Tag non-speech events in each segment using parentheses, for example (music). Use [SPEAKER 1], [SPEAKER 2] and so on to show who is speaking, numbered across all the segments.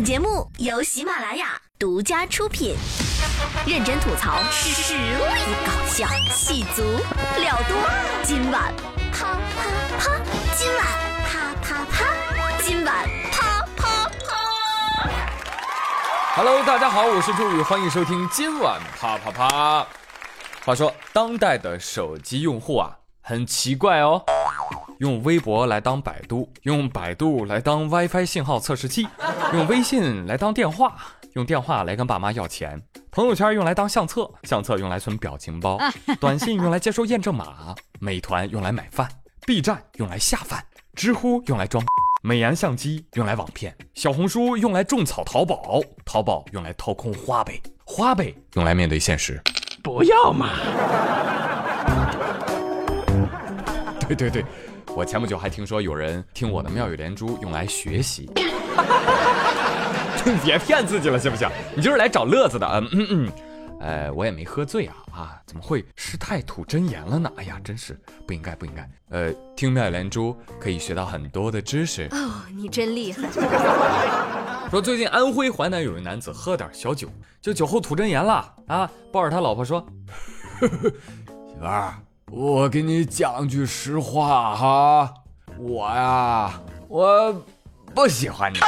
[SPEAKER 1] 本节目由喜马拉雅独家出品，认真吐槽，实力搞笑，戏足料多。今晚啪啪啪，今晚啪啪啪，今晚啪啪啪。
[SPEAKER 2] Hello，大家好，我是朱宇，欢迎收听今晚啪啪啪。话说，当代的手机用户啊，很奇怪哦，用微博来当百度，用百度来当 WiFi 信号测试器，用微信来当电话，用电话来跟爸妈要钱，朋友圈用来当相册，相册用来存表情包，(laughs) 短信用来接收验证码，美团用来买饭，B 站用来下饭，知乎用来装。美颜相机用来网骗，小红书用来种草淘宝，淘宝用来掏空花呗，花呗用来面对现实。
[SPEAKER 3] 不要嘛！(laughs)
[SPEAKER 2] 对对对，我前不久还听说有人听我的妙语连珠用来学习。(laughs) 别骗自己了，行不行？你就是来找乐子的。嗯嗯嗯，呃，我也没喝醉啊啊，怎么会失态吐真言了呢？哎呀，真是不应该不应该。呃，听妙语连珠可以学到很多的知识。
[SPEAKER 1] 哦，你真厉害！(laughs)
[SPEAKER 2] 说最近安徽淮南有一男子喝点小酒，就酒后吐真言了啊，抱着他老婆说：“媳妇儿，我给你讲句实话哈，我呀，我不喜欢你。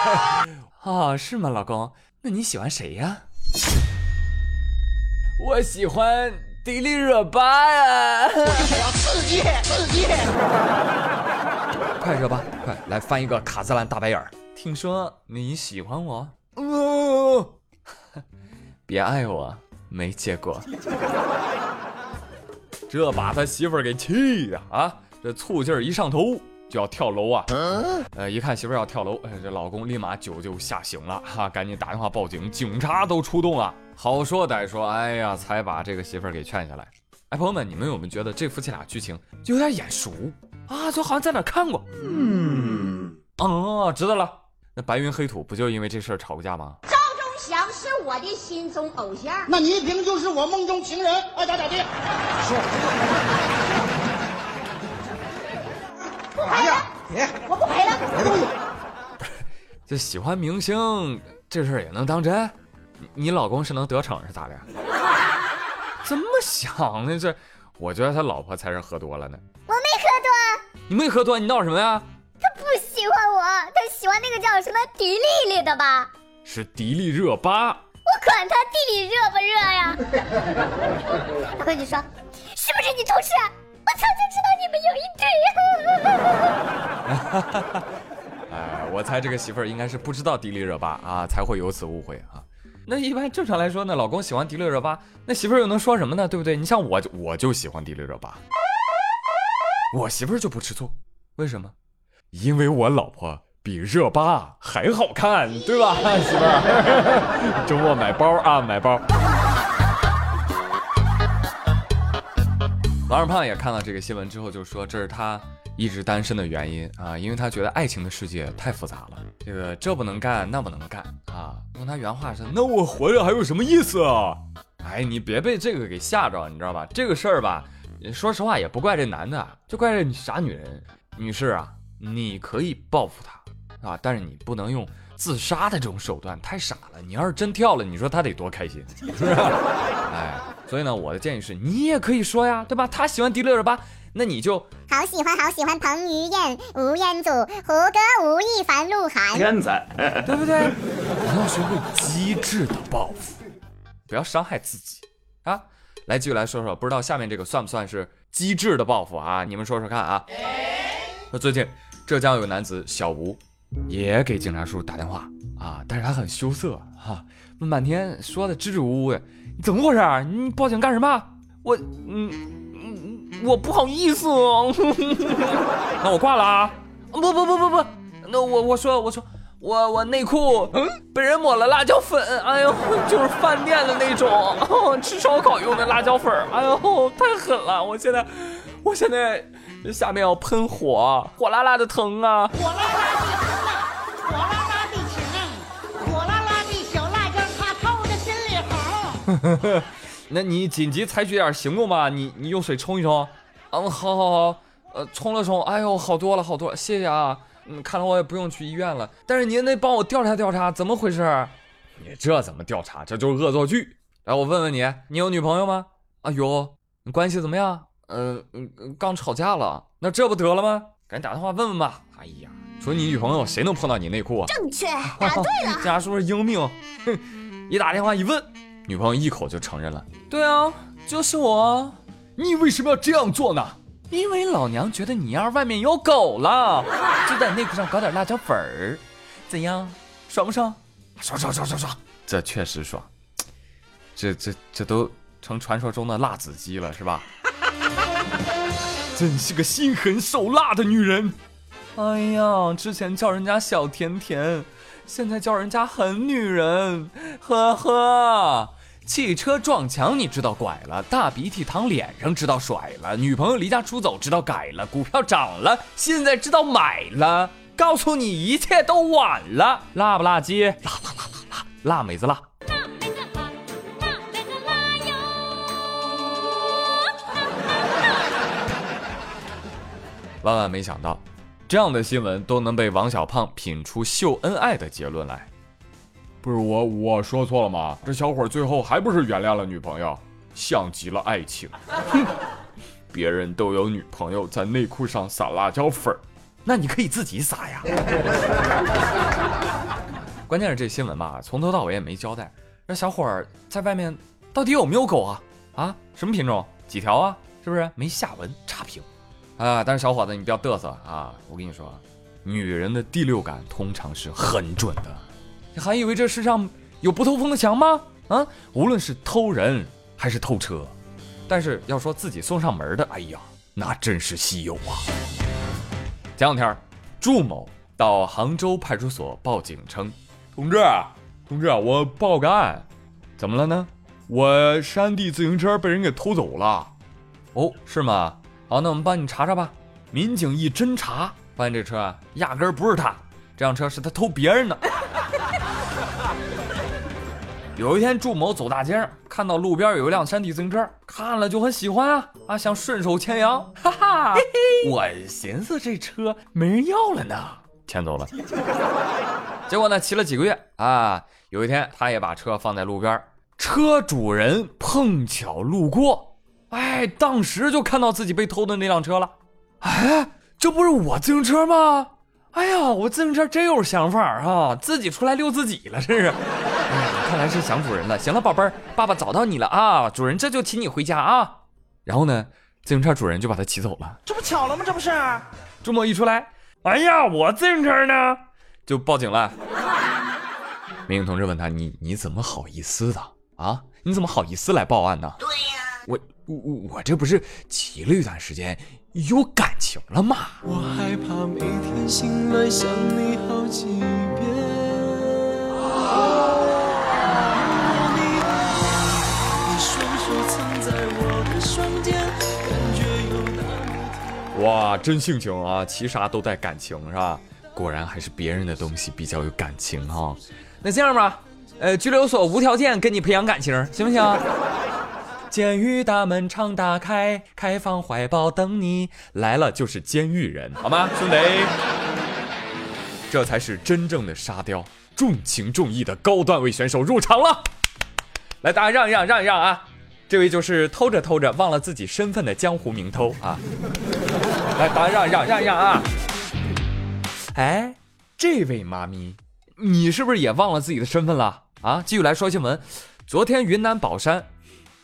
[SPEAKER 2] (laughs) 哦，是吗，老公？那你喜欢谁呀？我喜欢迪丽热巴呀。
[SPEAKER 3] 刺激刺激！
[SPEAKER 2] 快热巴，快来翻一个卡姿兰大白眼儿。听说你喜欢我？哦，(laughs) 别爱我，没结果。这把他媳妇儿给气的啊！这醋劲儿一上头就要跳楼啊！呃，一看媳妇儿要跳楼，呃，这老公立马酒就吓醒了哈、赶紧打电话报警，警察都出动了。好说歹说，哎呀，才把这个媳妇儿给劝下来。哎，朋友们，你们有没有觉得这夫妻俩剧情就有点眼熟啊？就好像在哪看过。
[SPEAKER 3] 嗯，
[SPEAKER 2] 哦，知道了。那白云黑土不就因为这事儿吵过架吗？
[SPEAKER 4] 赵忠祥是我的心中偶像。
[SPEAKER 3] 那倪萍就是我梦中情人，爱咋咋地。说不赔了？别，
[SPEAKER 4] 我不陪了。
[SPEAKER 2] 这喜欢明星这事儿也能当真？你你老公是能得逞是咋的？(laughs) 怎么想的？这，我觉得他老婆才是喝多了呢。
[SPEAKER 5] 我没喝多，
[SPEAKER 2] 你没喝多，你闹什么呀？
[SPEAKER 5] 他不喜欢我，他喜欢那个叫什么迪丽丽的吧？
[SPEAKER 2] 是迪丽热巴。
[SPEAKER 5] 我管他地里热不热呀！我跟你说，是不是你同事？我早就知道你们有一对。(laughs)
[SPEAKER 2] 哎，我猜这个媳妇儿应该是不知道迪丽热巴啊，才会有此误会啊。那一般正常来说呢，老公喜欢迪丽热巴，那媳妇儿又能说什么呢？对不对？你像我我就喜欢迪丽热巴，我媳妇儿就不吃醋，为什么？因为我老婆比热巴还好看，对吧，媳妇儿？(laughs) 周末买包啊，买包。王二胖也看到这个新闻之后，就说这是他一直单身的原因啊，因为他觉得爱情的世界太复杂了，这个这不能干，那不能干啊。用他原话是：“那我活着还有什么意思啊？”哎，你别被这个给吓着，你知道吧？这个事儿吧，说实话也不怪这男的，就怪这傻女人。女士啊，你可以报复他啊，但是你不能用自杀的这种手段，太傻了。你要是真跳了，你说他得多开心，是不是？(laughs) 哎，所以呢，我的建议是你也可以说呀，对吧？他喜欢迪丽热巴，那你就
[SPEAKER 5] 好喜欢好喜欢彭于晏、吴彦祖、胡歌、吴亦凡、鹿晗。
[SPEAKER 3] 天才！(laughs)
[SPEAKER 2] 对不对？你要学会机智的报复，不要伤害自己啊！来，继续来说说，不知道下面这个算不算是机智的报复啊？你们说说看啊！那最近浙江有个男子小吴，也给警察叔叔打电话啊，但是他很羞涩哈、问半天说的支支吾吾的，你怎么回事？你报警干什么？我嗯嗯，我不好意思哦。(laughs) 那我挂了啊！不不不不不，那我我说我说我我内裤被人抹了辣椒粉，哎呦，就是饭店的那种、哦 (laughs) 吃烧烤用的辣椒粉，哎呦，太狠了！我现在我现在下面要喷火，火辣辣的疼啊！
[SPEAKER 4] 火辣辣的疼啊，火辣辣的情，火辣辣的小辣椒，它透的心里红。(laughs)
[SPEAKER 2] 那你紧急采取点行动吧，你你用水冲一冲。嗯，好好好，呃，冲了冲，哎呦，好多了好多了，谢谢啊。嗯，看来我也不用去医院了。但是您得帮我调查调查，怎么回事？你这怎么调查？这就是恶作剧。来，我问问你，你有女朋友吗？啊有，你关系怎么样？呃，嗯嗯刚吵架了。那这不得了吗？赶紧打电话问问吧。哎呀，说你女朋友谁能碰到你内裤啊？
[SPEAKER 5] 正确，答对了。(laughs)
[SPEAKER 2] 家属是英明。哼，一打电话一问，女朋友一口就承认了。对啊，就是我。你为什么要这样做呢？因为老娘觉得你要是外面有狗了，就在内裤上搞点辣椒粉儿，怎样？爽不爽？爽爽爽爽爽！这确实爽。这这这都成传说中的辣子鸡了，是吧？真是个心狠手辣的女人。哎呀，之前叫人家小甜甜，现在叫人家狠女人，呵呵。汽车撞墙你知道拐了，大鼻涕淌脸上知道甩了，女朋友离家出走知道改了，股票涨了现在知道买了。告诉你一切都晚了，辣不辣鸡？辣辣辣辣辣，辣妹子辣。万万没想到，这样的新闻都能被王小胖品出秀恩爱的结论来。不是我，我说错了吗？这小伙最后还不是原谅了女朋友，像极了爱情。哼，(laughs) 别人都有女朋友在内裤上撒辣椒粉儿，那你可以自己撒呀。(laughs) 关键是这新闻吧，从头到尾也没交代，这小伙儿在外面到底有没有狗啊？啊，什么品种？几条啊？是不是？没下文，差评。啊！但是小伙子，你不要嘚瑟啊！我跟你说，女人的第六感通常是很准的。你还以为这世上有不透风的墙吗？啊，无论是偷人还是偷车，但是要说自己送上门的，哎呀，那真是稀有啊！前两天，祝某到杭州派出所报警称：“同志，同志，我报个案，怎么了呢？我山地自行车被人给偷走了。哦，是吗？好，那我们帮你查查吧。民警一侦查，发现这车啊，压根儿不是他，这辆车是他偷别人的。(laughs) ”有一天，祝某走大街上，看到路边有一辆山地自行车，看了就很喜欢啊啊，想顺手牵羊，哈哈。我寻思这车没人要了呢，牵走了。(laughs) 结果呢，骑了几个月啊，有一天他也把车放在路边，车主人碰巧路过，哎，当时就看到自己被偷的那辆车了。哎，这不是我自行车吗？哎呀，我自行车真有想法啊，自己出来溜自己了，这是。哎看来是想主人了。行了，宝贝儿，爸爸找到你了啊！主人这就骑你回家啊。然后呢，自行车主人就把他骑走了。
[SPEAKER 3] 这不巧了吗？这不是。
[SPEAKER 2] 周末一出来，哎呀，我自行车呢？就报警了。(laughs) 民警同志问他：“你你怎么好意思的啊？你怎么好意思来报案呢？”
[SPEAKER 5] 对呀，
[SPEAKER 2] 我我我这不是骑了一段时间，有感情了吗？我害怕每天醒来想你好几遍。哇，真性情啊！骑啥都带感情是吧？果然还是别人的东西比较有感情哈。那这样吧，呃，拘留所无条件跟你培养感情，行不行？监狱大门常打开，开放怀抱等你来了，就是监狱人，好吗，兄弟？这才是真正的沙雕，重情重义的高段位选手入场了。来，大家让一让，让一让啊！这位就是偷着偷着忘了自己身份的江湖名偷啊。来，大家让一让让一让啊！哎，这位妈咪，你是不是也忘了自己的身份了啊？继续来说新闻。昨天云南保山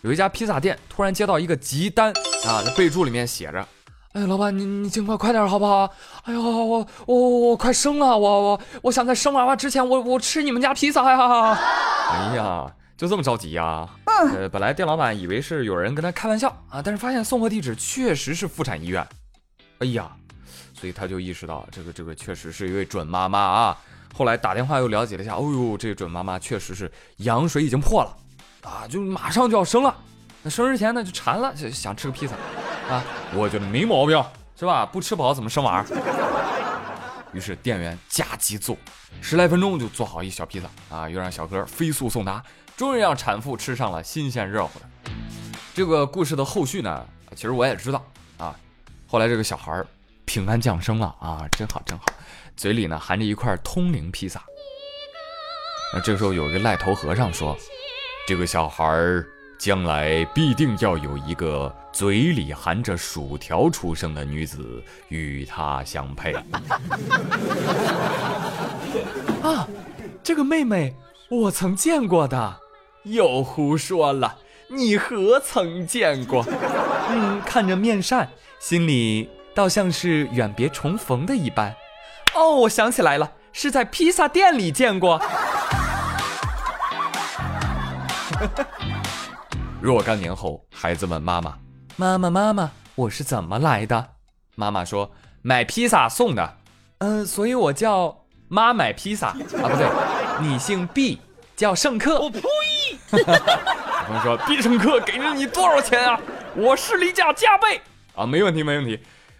[SPEAKER 2] 有一家披萨店突然接到一个急单啊，在备注里面写着：“哎，老板，你你尽快快点好不好？哎呦，我我我快生了，我我我想在生娃娃之前，我我吃你们家披萨呀！哎呀，就这么着急呀？呃，本来店老板以为是有人跟他开玩笑啊，但是发现送货地址确实是妇产医院。哎呀，所以他就意识到这个这个确实是一位准妈妈啊。后来打电话又了解了一下，哦呦，这准妈妈确实是羊水已经破了啊，就马上就要生了。那生之前呢就馋了，就想吃个披萨啊。我觉得没毛病，是吧？不吃饱怎么生娃？(laughs) 于是店员加急做，十来分钟就做好一小披萨啊，又让小哥飞速送达，终于让产妇吃上了新鲜热乎的。这个故事的后续呢，其实我也知道啊。后来这个小孩平安降生了啊，真好真好。嘴里呢含着一块通灵披萨。那这个时候有一个赖头和尚说：“这个小孩儿将来必定要有一个嘴里含着薯条出生的女子与他相配。(laughs) ”啊，这个妹妹我曾见过的，又胡说了，你何曾见过？(laughs) 嗯，看着面善，心里倒像是远别重逢的一般。哦，我想起来了，是在披萨店里见过。(laughs) 若干年后，孩子问妈妈：“妈妈，妈妈，我是怎么来的？”妈妈说：“买披萨送的。”嗯，所以我叫妈买披萨啊，不对，你姓毕，叫圣克。我呸！(laughs) 小朋友说：“毕圣克给了你多少钱啊？我视力价加倍啊，没问题，没问题。”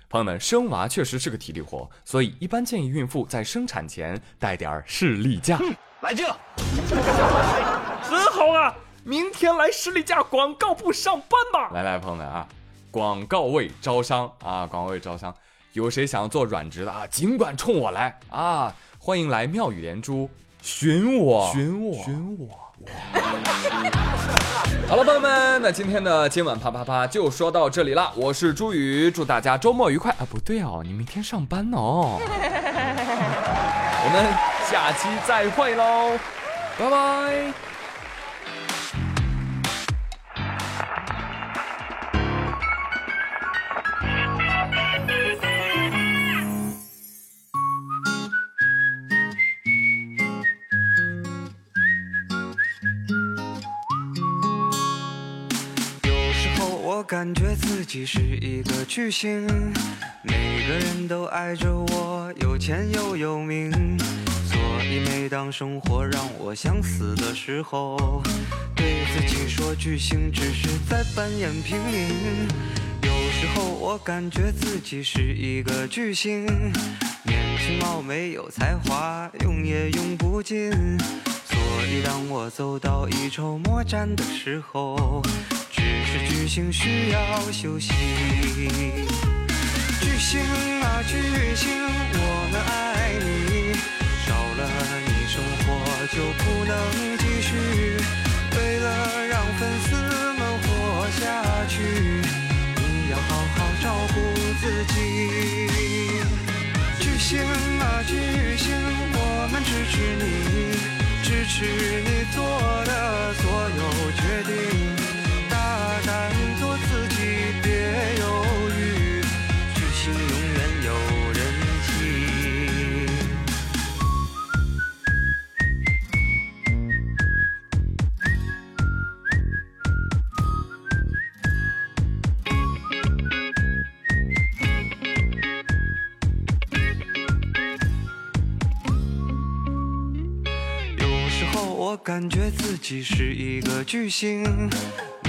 [SPEAKER 2] 朋友们，生娃确实是个体力活，所以一般建议孕妇在生产前带点视力架。
[SPEAKER 3] 来劲了！(laughs)
[SPEAKER 2] 很好啊，明天来十里架广告部上班吧。来来，朋友们啊，广告位招商啊，广告位招商，有谁想要做软职的啊？尽管冲我来啊！欢迎来妙语连珠，寻我，寻我，寻我。(laughs) 好了，朋友们，那今天的今晚啪啪啪就说到这里了。我是朱宇，祝大家周末愉快啊！不对哦，你明天上班哦。(laughs) 我们下期再会喽，拜拜。
[SPEAKER 6] 感觉自己是一个巨星，每个人都爱着我，有钱又有名。所以每当生活让我想死的时候，对自己说巨星只是在扮演平民。有时候我感觉自己是一个巨星，年轻貌美有才华，用也用不尽。所以当我走到一筹莫展的时候，是巨星需要休息。巨星啊巨星，我们爱你，少了你生活就不能继续。为了让粉丝们活下去，你要好好照顾自己。巨星啊巨星，我们支持你。支持你做的所有决定，做自己，别犹豫，巨星永远有人气。有时候我感觉自己是一个巨星，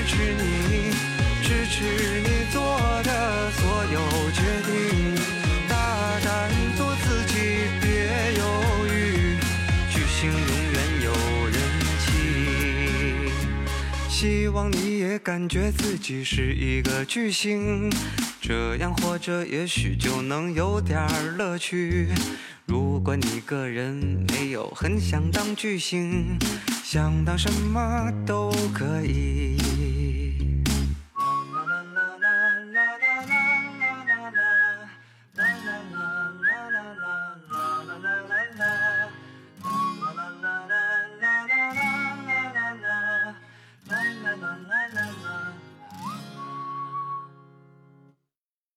[SPEAKER 6] 支持你，支持你做的所有决定，大胆做自己，别犹豫，巨星永远有人气。希望你也感觉自己是一个巨星，这样活着也许就能有点乐趣。如果你个人没有很想当巨星，想当什么都可以。